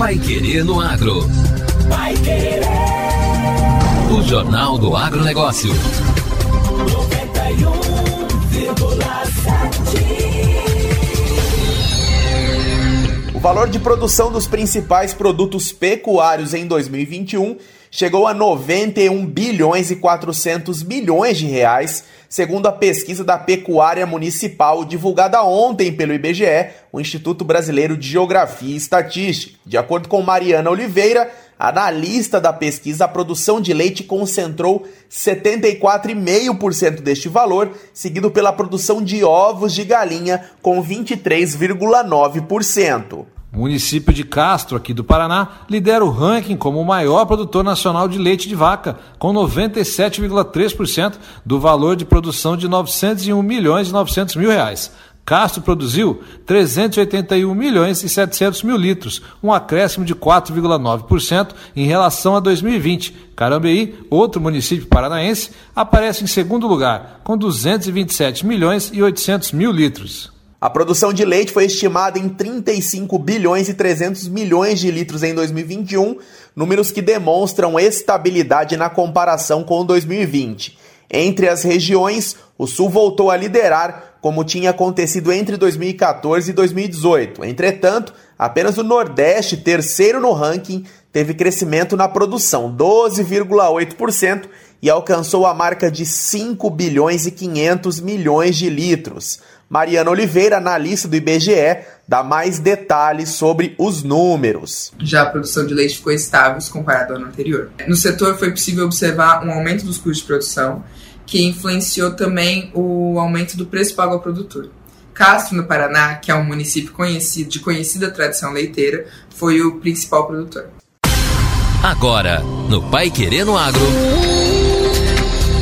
Pai Querer no Agro. Pai Querer. O Jornal do Agronegócio. 91,7. O valor de produção dos principais produtos pecuários em 2021 chegou a 91 bilhões e 400 milhões de reais, segundo a pesquisa da Pecuária Municipal divulgada ontem pelo IBGE, o Instituto Brasileiro de Geografia e Estatística. De acordo com Mariana Oliveira, analista da pesquisa, a produção de leite concentrou 74,5% deste valor, seguido pela produção de ovos de galinha com 23,9%. O município de Castro, aqui do Paraná, lidera o ranking como o maior produtor nacional de leite de vaca, com 97,3% do valor de produção de 901 milhões e 900 mil reais. Castro produziu 381 milhões e 700 mil litros, um acréscimo de 4,9% em relação a 2020. Carambeí, outro município paranaense, aparece em segundo lugar, com 227 milhões e 800 mil litros. A produção de leite foi estimada em 35 bilhões e 300 milhões de litros em 2021, números que demonstram estabilidade na comparação com 2020. Entre as regiões, o Sul voltou a liderar, como tinha acontecido entre 2014 e 2018. Entretanto, apenas o Nordeste, terceiro no ranking, teve crescimento na produção, 12,8%, e alcançou a marca de 5 bilhões e 500 milhões de litros. Mariana Oliveira, analista do IBGE, dá mais detalhes sobre os números. Já a produção de leite ficou estável comparado ao ano anterior. No setor foi possível observar um aumento dos custos de produção, que influenciou também o aumento do preço pago ao produtor. Castro, no Paraná, que é um município conhecido, de conhecida tradição leiteira, foi o principal produtor. Agora, no Pai Querendo Agro.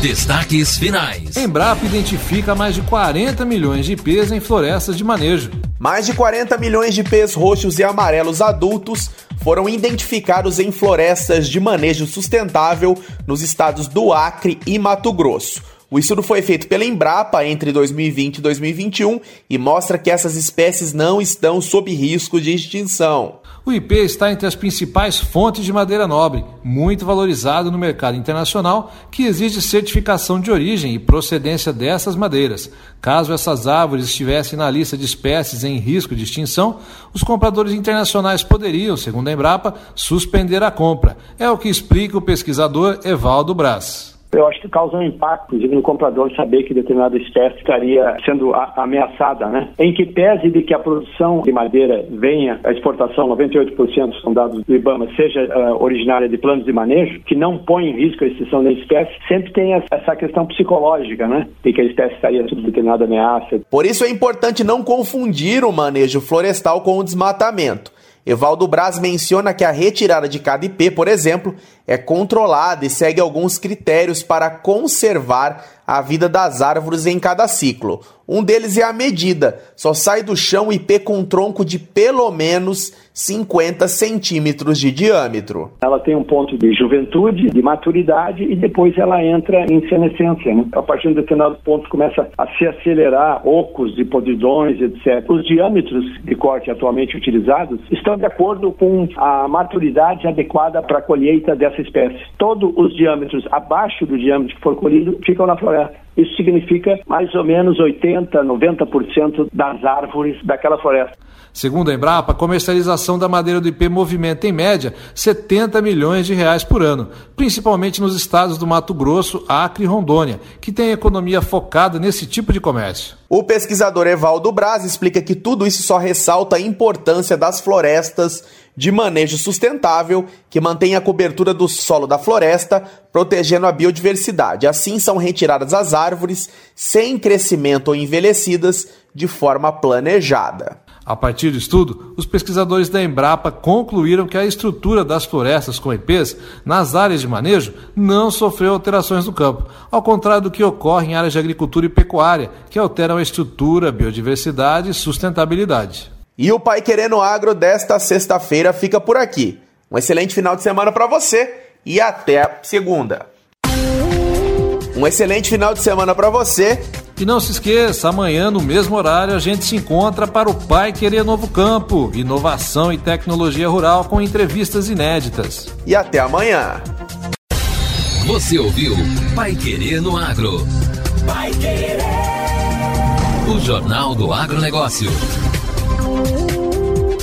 Destaques finais. Embrapa identifica mais de 40 milhões de IPs em florestas de manejo. Mais de 40 milhões de IPs roxos e amarelos adultos foram identificados em florestas de manejo sustentável nos estados do Acre e Mato Grosso. O estudo foi feito pela Embrapa entre 2020 e 2021 e mostra que essas espécies não estão sob risco de extinção. O IP está entre as principais fontes de madeira nobre, muito valorizado no mercado internacional, que exige certificação de origem e procedência dessas madeiras. Caso essas árvores estivessem na lista de espécies em risco de extinção, os compradores internacionais poderiam, segundo a Embrapa, suspender a compra. É o que explica o pesquisador Evaldo Braz. Eu acho que causa um impacto, inclusive, no comprador saber que determinada espécie estaria sendo ameaçada, né? Em que pese de que a produção de madeira venha, a exportação, 98% são dados do IBAMA, seja uh, originária de planos de manejo, que não põe em risco a extinção da espécie, sempre tem essa questão psicológica, né? De que a espécie estaria sob determinada ameaça. Por isso é importante não confundir o manejo florestal com o desmatamento. Evaldo Braz menciona que a retirada de cada IP, por exemplo, é controlada e segue alguns critérios para conservar a vida das árvores em cada ciclo. Um deles é a medida. Só sai do chão IP com um tronco de pelo menos 50 centímetros de diâmetro. Ela tem um ponto de juventude, de maturidade e depois ela entra em senescência. Né? A partir de um determinado ponto começa a se acelerar ocos e podridões, etc. Os diâmetros de corte atualmente utilizados estão de acordo com a maturidade adequada para a colheita dessa espécie. Todos os diâmetros abaixo do diâmetro que for colhido ficam na floresta. Isso significa mais ou menos 80, 90% das árvores daquela floresta. Segundo a Embrapa, a comercialização da madeira do IP movimenta em média 70 milhões de reais por ano, principalmente nos estados do Mato Grosso, Acre e Rondônia, que têm economia focada nesse tipo de comércio. O pesquisador Evaldo Braz explica que tudo isso só ressalta a importância das florestas de manejo sustentável que mantém a cobertura do solo da floresta, protegendo a biodiversidade. Assim são retiradas as árvores sem crescimento ou envelhecidas de forma planejada. A partir do estudo, os pesquisadores da Embrapa concluíram que a estrutura das florestas com IPs nas áreas de manejo não sofreu alterações no campo, ao contrário do que ocorre em áreas de agricultura e pecuária, que alteram a estrutura, biodiversidade e sustentabilidade. E o Pai Querendo Agro desta sexta-feira fica por aqui. Um excelente final de semana para você e até segunda. Um excelente final de semana para você E não se esqueça, amanhã no mesmo horário a gente se encontra para o Pai Querer Novo Campo, inovação e tecnologia rural com entrevistas inéditas. E até amanhã. Você ouviu Pai Querer no Agro. Vai querer. O Jornal do Agronegócio.